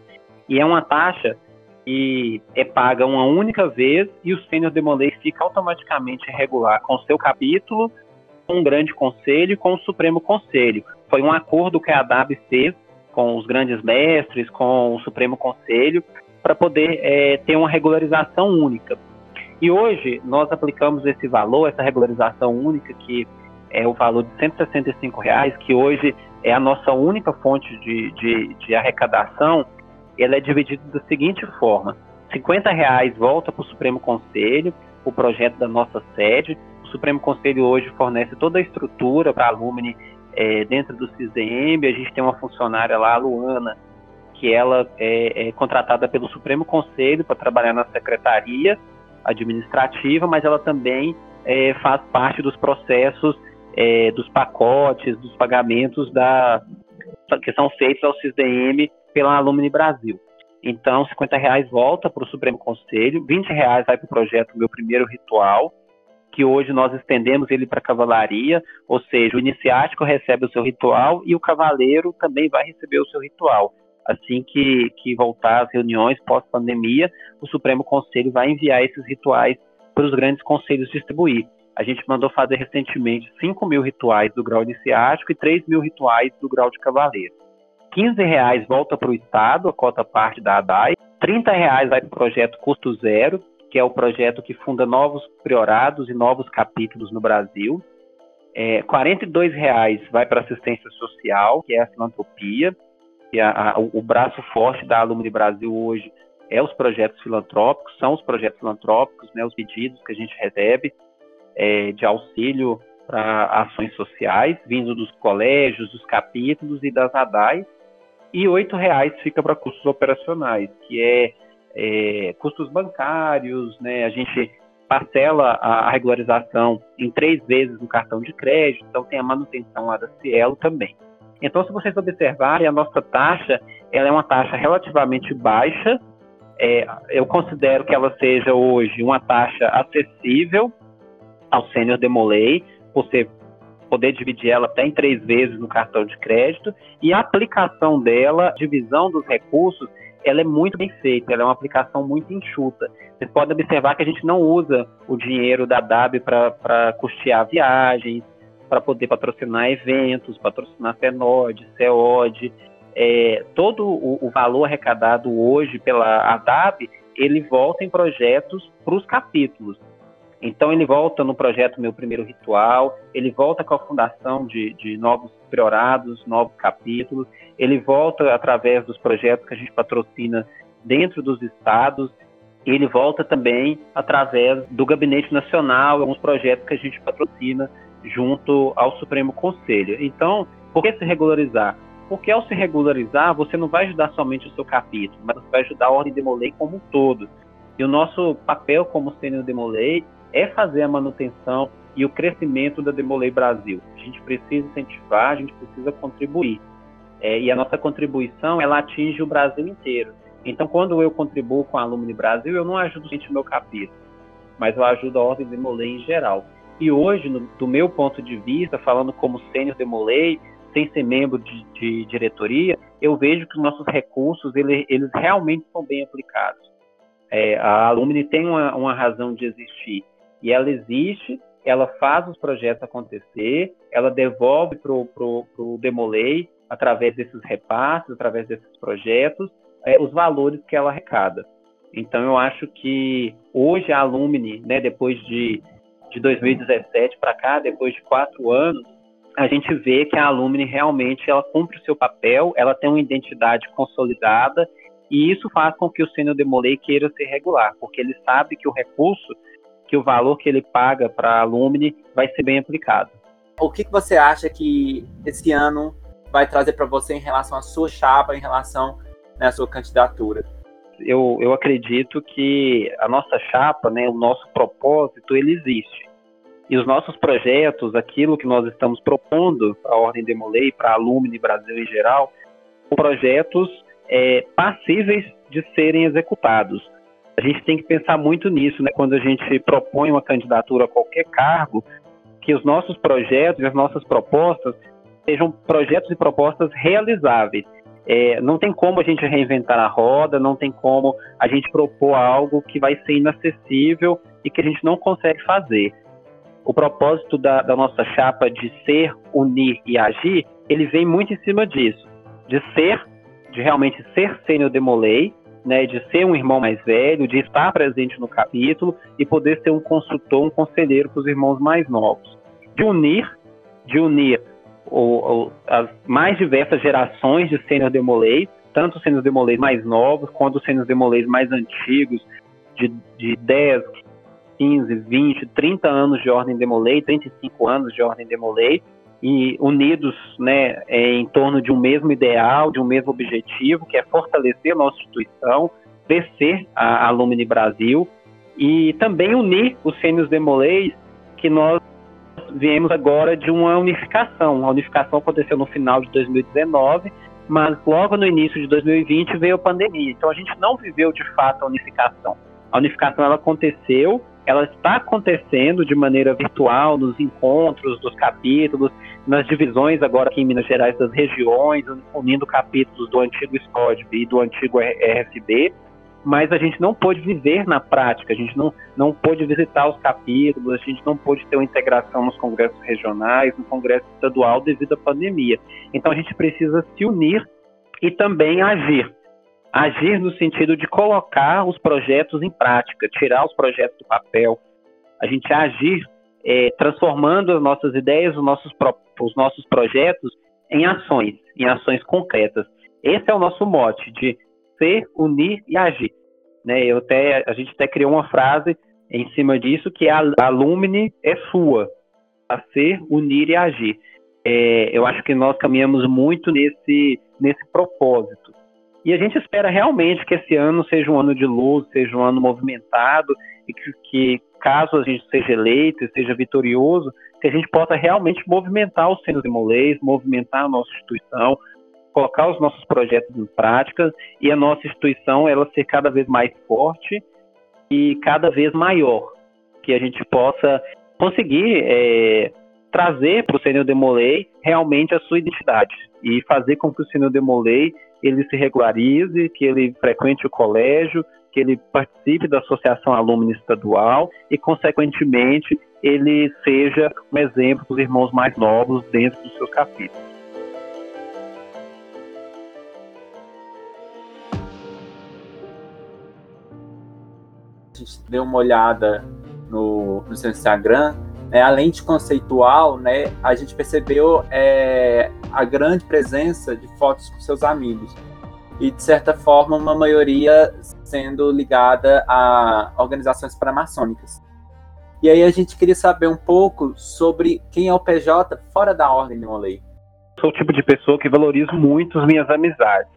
e é uma taxa que é paga uma única vez e o sênior demolei fica automaticamente regular com seu capítulo, com o grande conselho e com o Supremo Conselho. Foi um acordo que a DAB fez com os grandes mestres, com o Supremo Conselho, para poder é, ter uma regularização única. E hoje nós aplicamos esse valor, essa regularização única, que é o valor de 165 reais, que hoje é a nossa única fonte de, de, de arrecadação, ela é dividida da seguinte forma: 50 reais volta para o Supremo Conselho, o projeto da nossa sede. O Supremo Conselho hoje fornece toda a estrutura para a Lumine é, dentro do CISEM. A gente tem uma funcionária lá, a Luana, que ela é, é contratada pelo Supremo Conselho para trabalhar na secretaria administrativa, mas ela também é, faz parte dos processos é, dos pacotes, dos pagamentos da, que são feitos ao CISDM pela Alumni Brasil. Então, 50 reais volta para o Supremo Conselho, 20 reais vai para o projeto Meu Primeiro Ritual, que hoje nós estendemos ele para a cavalaria, ou seja, o iniciático recebe o seu ritual e o cavaleiro também vai receber o seu ritual. Assim que, que voltar às reuniões pós-pandemia, o Supremo Conselho vai enviar esses rituais para os grandes conselhos distribuir. A gente mandou fazer recentemente 5 mil rituais do grau iniciático e 3 mil rituais do grau de cavaleiro. 15 reais volta para o Estado, a cota parte da ADAI. 30 reais vai para o projeto Custo Zero, que é o projeto que funda novos priorados e novos capítulos no Brasil. É, 42 reais vai para assistência social, que é a filantropia, que a, a, o braço forte da Alumni Brasil hoje é os projetos filantrópicos, são os projetos filantrópicos, né, os pedidos que a gente recebe é, de auxílio para ações sociais, vindo dos colégios, dos capítulos e das ADAIs, e R$ reais fica para custos operacionais, que é, é, custos bancários, né? A gente parcela a, regularização em três vezes no cartão de crédito, então tem a manutenção lá da Cielo também. Então, se vocês observarem, a nossa taxa ela é uma taxa relativamente baixa. É, eu considero que ela seja hoje uma taxa acessível ao sênior demolei, você poder dividir ela até em três vezes no cartão de crédito e a aplicação dela, divisão dos recursos, ela é muito bem feita, ela é uma aplicação muito enxuta. Vocês podem observar que a gente não usa o dinheiro da DAB para custear viagens, para poder patrocinar eventos, patrocinar FENOD, CEOD. É, todo o, o, valor arrecadado hoje pela ADAB, ele volta em projetos para os capítulos. Então ele volta no projeto Meu Primeiro Ritual, ele volta com a fundação de, de novos priorados, novos capítulos, ele volta através dos projetos que a gente patrocina dentro dos estados, ele volta também através do Gabinete Nacional, alguns projetos que a gente patrocina junto ao Supremo Conselho. Então, por que se regularizar? Porque ao se regularizar, você não vai ajudar somente o seu capítulo, mas você vai ajudar a Ordem Demolei como um todo. E o nosso papel como Sênior Demolei é fazer a manutenção e o crescimento da Demolei Brasil. A gente precisa incentivar, a gente precisa contribuir. É, e a nossa contribuição, ela atinge o Brasil inteiro. Então, quando eu contribuo com a Alumni Brasil, eu não ajudo somente o meu capítulo, mas eu ajudo a Ordem Demolei em geral. E hoje, no, do meu ponto de vista, falando como sênior Demolei, sem ser membro de, de, diretoria, eu vejo que os nossos recursos, ele, eles realmente são bem aplicados. É, a Alumni tem uma, uma razão de existir e ela existe, ela faz os projetos acontecer, ela devolve para o Demolei, através desses repasses, através desses projetos, é, os valores que ela arrecada. Então, eu acho que hoje a Alumni, né, depois de, de 2017 para cá, depois de quatro anos, a gente vê que a Alumni realmente ela cumpre o seu papel, ela tem uma identidade consolidada e isso faz com que o Sênior Demolei queira ser regular, porque ele sabe que o recurso, que o valor que ele paga para a Alumni vai ser bem aplicado. O que, que você acha que esse ano vai trazer para você em relação à sua chapa, em relação né, à sua candidatura? Eu, eu acredito que a nossa chapa, né, o nosso propósito, ele existe. E os nossos projetos, aquilo que nós estamos propondo para a Ordem Demolei, para a Alumni Brasil em geral, são projetos é, passíveis de serem executados. A gente tem que pensar muito nisso, né? Quando a gente propõe uma candidatura a qualquer cargo, que os nossos projetos e as nossas propostas sejam projetos e propostas realizáveis. É, não tem como a gente reinventar a roda, não tem como a gente propor algo que vai ser inacessível e que a gente não consegue fazer. O propósito da, da nossa chapa de ser, unir e agir, ele vem muito em cima disso, de ser de realmente ser sênior demolei, né, de ser um irmão mais velho, de estar presente no capítulo e poder ser um consultor, um conselheiro para os irmãos mais novos. De unir, de unir as mais diversas gerações de sênior demolei, tanto os sênior demolei mais novos quanto os sênior demolei mais antigos, de, de 10, 15, 20, 30 anos de ordem demolei, 35 anos de ordem demolei, e unidos né, é, em torno de um mesmo ideal, de um mesmo objetivo, que é fortalecer a nossa instituição, crescer a Alumni Brasil e também unir os sênios demolês, que nós viemos agora de uma unificação. A unificação aconteceu no final de 2019, mas logo no início de 2020 veio a pandemia. Então a gente não viveu de fato a unificação. A unificação ela aconteceu ela está acontecendo de maneira virtual nos encontros dos capítulos, nas divisões agora aqui em Minas Gerais das regiões, unindo capítulos do antigo SCODB e do antigo RFB, mas a gente não pôde viver na prática, a gente não, não pôde visitar os capítulos, a gente não pôde ter uma integração nos congressos regionais, no congresso estadual devido à pandemia. Então a gente precisa se unir e também agir agir no sentido de colocar os projetos em prática, tirar os projetos do papel, a gente agir é, transformando as nossas ideias, os nossos, os nossos projetos em ações, em ações concretas. Esse é o nosso mote de ser, unir e agir. Né? Eu até, a gente até criou uma frase em cima disso que a, a Lumine é sua, a ser, unir e agir. É, eu acho que nós caminhamos muito nesse, nesse propósito. E a gente espera realmente que esse ano seja um ano de luz, seja um ano movimentado e que, que caso a gente seja eleito e seja vitorioso, que a gente possa realmente movimentar os centros de molês, movimentar a nossa instituição, colocar os nossos projetos em prática e a nossa instituição ela ser cada vez mais forte e cada vez maior, que a gente possa conseguir é, trazer para o Senhor Demolei realmente a sua identidade e fazer com que o Senhor Demolei ele se regularize, que ele frequente o colégio, que ele participe da associação alumni estadual e, consequentemente, ele seja um exemplo para os irmãos mais novos dentro dos seus capítulos. A gente deu uma olhada no, no seu Instagram, né, além de conceitual, né, a gente percebeu é, a grande presença de fotos com seus amigos. E, de certa forma, uma maioria sendo ligada a organizações paramaçônicas. E aí a gente queria saber um pouco sobre quem é o PJ fora da Ordem de Molay. Sou o tipo de pessoa que valorizo muito as minhas amizades.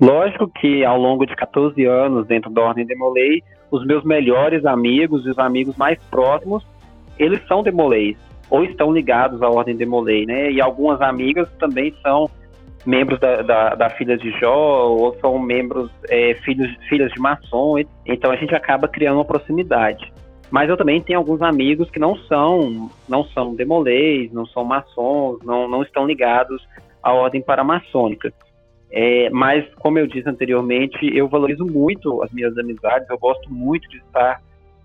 Lógico que ao longo de 14 anos dentro da Ordem de Molay, os meus melhores amigos e os amigos mais próximos, eles são demolês ou estão ligados à Ordem Demolei, né? E algumas amigas também são membros da, da, da Filha de Jó, ou são membros, é, filhos, filhas de maçom, então a gente acaba criando uma proximidade. Mas eu também tenho alguns amigos que não são, não são demolês, não são maçons, não, não estão ligados à ordem paramaçônica. É, mas, como eu disse anteriormente, eu valorizo muito as minhas amizades, eu gosto muito de estar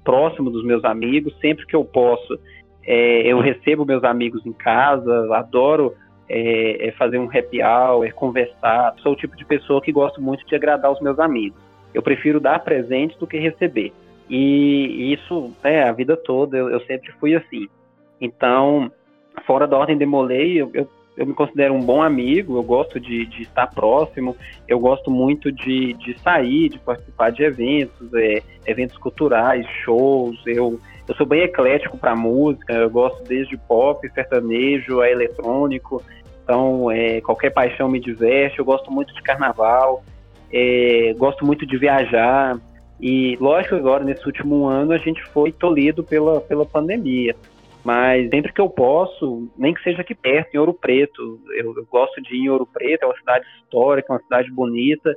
próximo dos meus amigos, sempre que eu posso. É, eu recebo meus amigos em casa, adoro é, é, fazer um happy hour, conversar. Sou o tipo de pessoa que gosto muito de agradar os meus amigos. Eu prefiro dar presente do que receber. E isso, é, a vida toda, eu, eu sempre fui assim. Então, fora da Ordem Demolei, eu, eu, eu, me considero um bom amigo, eu gosto de, de estar próximo, eu gosto muito de, de sair, de participar de eventos, é, eventos culturais, shows, eu, eu sou bem eclético para música, eu gosto desde pop, sertanejo, a eletrônico, então é, qualquer paixão me diverte, eu gosto muito de carnaval, é, gosto muito de viajar, e lógico agora nesse último ano a gente foi tolhido pela, pela pandemia. Mas sempre que eu posso, nem que seja aqui perto, em Ouro Preto, eu, eu gosto de ir em Ouro Preto, é uma cidade histórica, uma cidade bonita,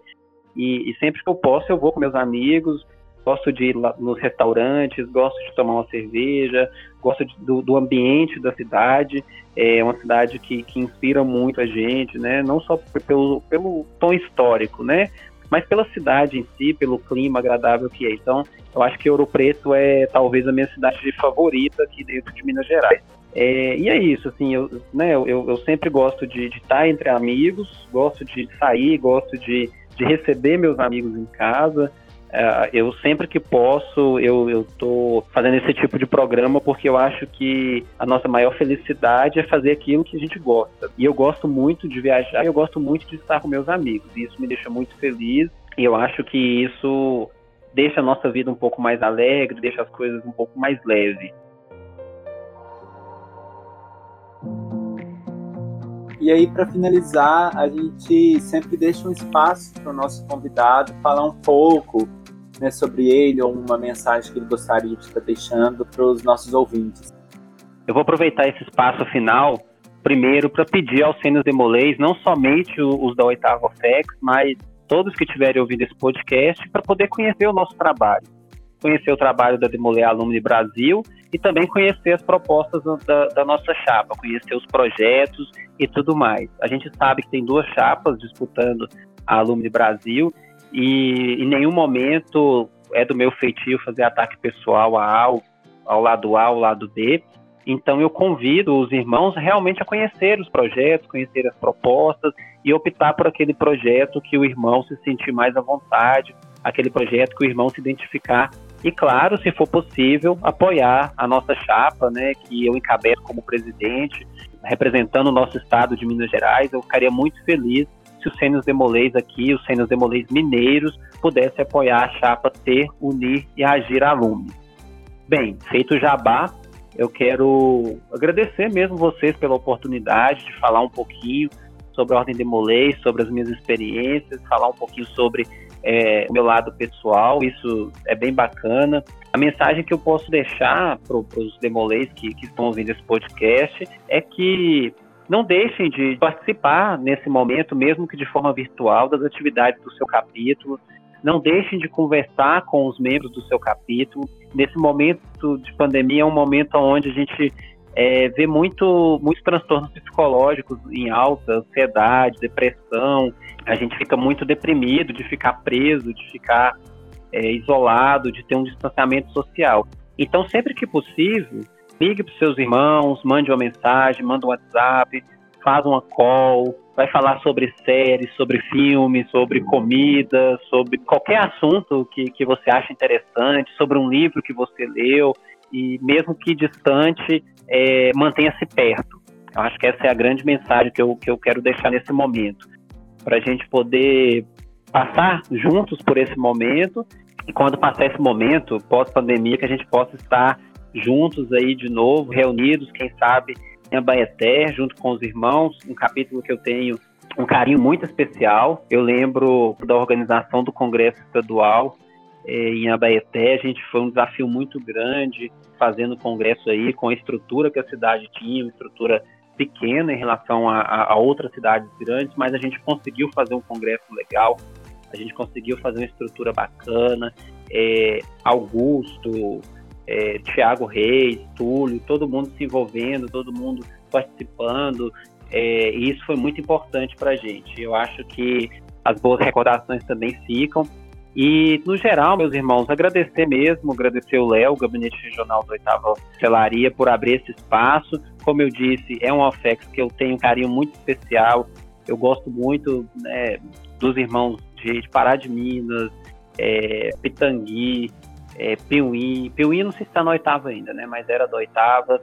e, e, sempre que eu posso eu vou com meus amigos, gosto de ir lá nos restaurantes, gosto de tomar uma cerveja, gosto de, do, do, ambiente da cidade, é uma cidade que, que inspira muito a gente, né? Não só pelo, pelo tom histórico, né? Mas pela cidade em si, pelo clima agradável que é. Então, eu acho que Ouro Preto é talvez a minha cidade favorita aqui dentro de Minas Gerais. É, e é isso, assim, eu, né, eu, eu sempre gosto de, estar entre amigos, gosto de sair, gosto de, de receber meus amigos em casa, eu sempre que posso, eu, tô fazendo esse tipo de programa porque eu acho que a nossa maior felicidade é fazer aquilo que a gente gosta. E eu gosto muito de viajar, eu gosto muito de estar com meus amigos. E isso me deixa muito feliz. E eu acho que isso deixa a nossa vida um pouco mais alegre, deixa as coisas um pouco mais leve. E aí, para finalizar, a gente sempre deixa um espaço para o nosso convidado falar um pouco né, sobre ele ou uma mensagem que ele gostaria de estar deixando para os nossos ouvintes. Eu vou aproveitar esse espaço final, primeiro, para pedir aos Sênios Demolês, não somente os da oitava FEX, mas todos que estiverem ouvindo esse podcast, para poder conhecer o nosso trabalho. Conhecer o trabalho da Demolê Alumni Brasil e também conhecer as propostas da, da, nossa chapa, conhecer os projetos e tudo mais. A gente sabe que tem duas chapas disputando a Alumni Brasil e em nenhum momento é do meu feitio fazer ataque pessoal ao, ao lado A, ao lado B. Então eu convido os irmãos realmente a conhecer os projetos, conhecer as propostas e optar por aquele projeto que o irmão se sentir mais à vontade, aquele projeto que o irmão se identificar e claro, se for possível, apoiar a nossa chapa, né, que eu encabeço como presidente, representando o nosso estado de Minas Gerais. Eu ficaria muito feliz se os Sênios Demolês aqui, os Sênios Demolês mineiros, pudessem apoiar a chapa Ter, Unir e Agir Alume. Bem, feito o jabá, eu quero agradecer mesmo vocês pela oportunidade de falar um pouquinho sobre a Ordem Demolês, sobre as minhas experiências, falar um pouquinho sobre é, o meu lado pessoal, isso é bem bacana. A mensagem que eu posso deixar para os demolês que, que estão ouvindo esse podcast é que não deixem de participar nesse momento, mesmo que de forma virtual, das atividades do seu capítulo. Não deixem de conversar com os membros do seu capítulo. Nesse momento de pandemia é um momento onde a gente é, vê muito, muitos transtornos psicológicos em alta, ansiedade, depressão. A gente fica muito deprimido de ficar preso, de ficar é, isolado, de ter um distanciamento social. Então, sempre que possível, ligue para seus irmãos, mande uma mensagem, manda um WhatsApp, faz uma call, vai falar sobre séries, sobre filmes, sobre comida, sobre qualquer assunto que, que você acha interessante, sobre um livro que você leu, e mesmo que distante, é, mantenha-se perto. Eu acho que essa é a grande mensagem que eu, que eu quero deixar nesse momento, para a gente poder passar juntos por esse momento, e quando passar esse momento, pós-pandemia, que a gente possa estar juntos aí de novo, reunidos, quem sabe em Abaeté, junto com os irmãos, um capítulo que eu tenho um carinho muito especial. Eu lembro da organização do Congresso Estadual eh, em Abaeté, a gente foi um desafio muito grande fazendo o congresso aí com a estrutura que a cidade tinha, uma estrutura pequena em relação a, a, a outras cidades grandes, mas a gente conseguiu fazer um congresso legal, a gente conseguiu fazer uma estrutura bacana. É, Augusto, é, Tiago Reis, Túlio, todo mundo se envolvendo, todo mundo participando, é, e isso foi muito importante para a gente. Eu acho que as boas recordações também ficam. E, no geral, meus irmãos, agradecer mesmo, agradecer o Léo, o Gabinete Regional da Oitava Celaria, por abrir esse espaço. Como eu disse, é um OFEX que eu tenho um carinho muito especial. Eu gosto muito né, dos irmãos de, de Pará de Minas, é, Pitangui, é, Piuí. Piuí não sei se está na oitava ainda, né? Mas era da oitava.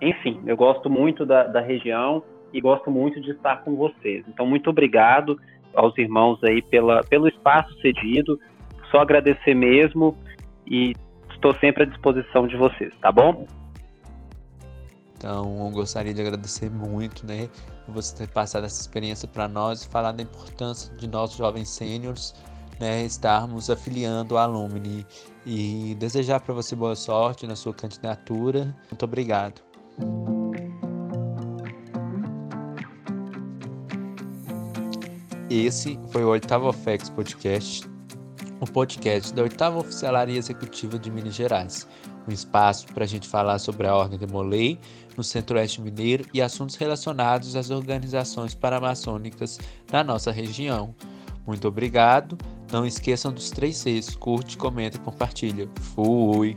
enfim, eu gosto muito da, da região e gosto muito de estar com vocês. Então, muito obrigado aos irmãos aí pela, pelo espaço cedido. Só agradecer mesmo e estou sempre à disposição de vocês, tá bom? Então, gostaria de agradecer muito, né, você ter passado essa experiência para nós e falar da importância de nós jovens sêniores, né, estarmos afiliando a Alumni e desejar para você boa sorte na sua candidatura. Muito obrigado. Esse foi o oitavo OFEX Podcast, o podcast da oitava Oficialaria Executiva de Minas Gerais. Um espaço para a gente falar sobre a Ordem de Molay no Centro-Oeste Mineiro e assuntos relacionados às organizações paramaçônicas na nossa região. Muito obrigado. Não esqueçam dos três Cs. Curte, comenta e compartilha. Fui!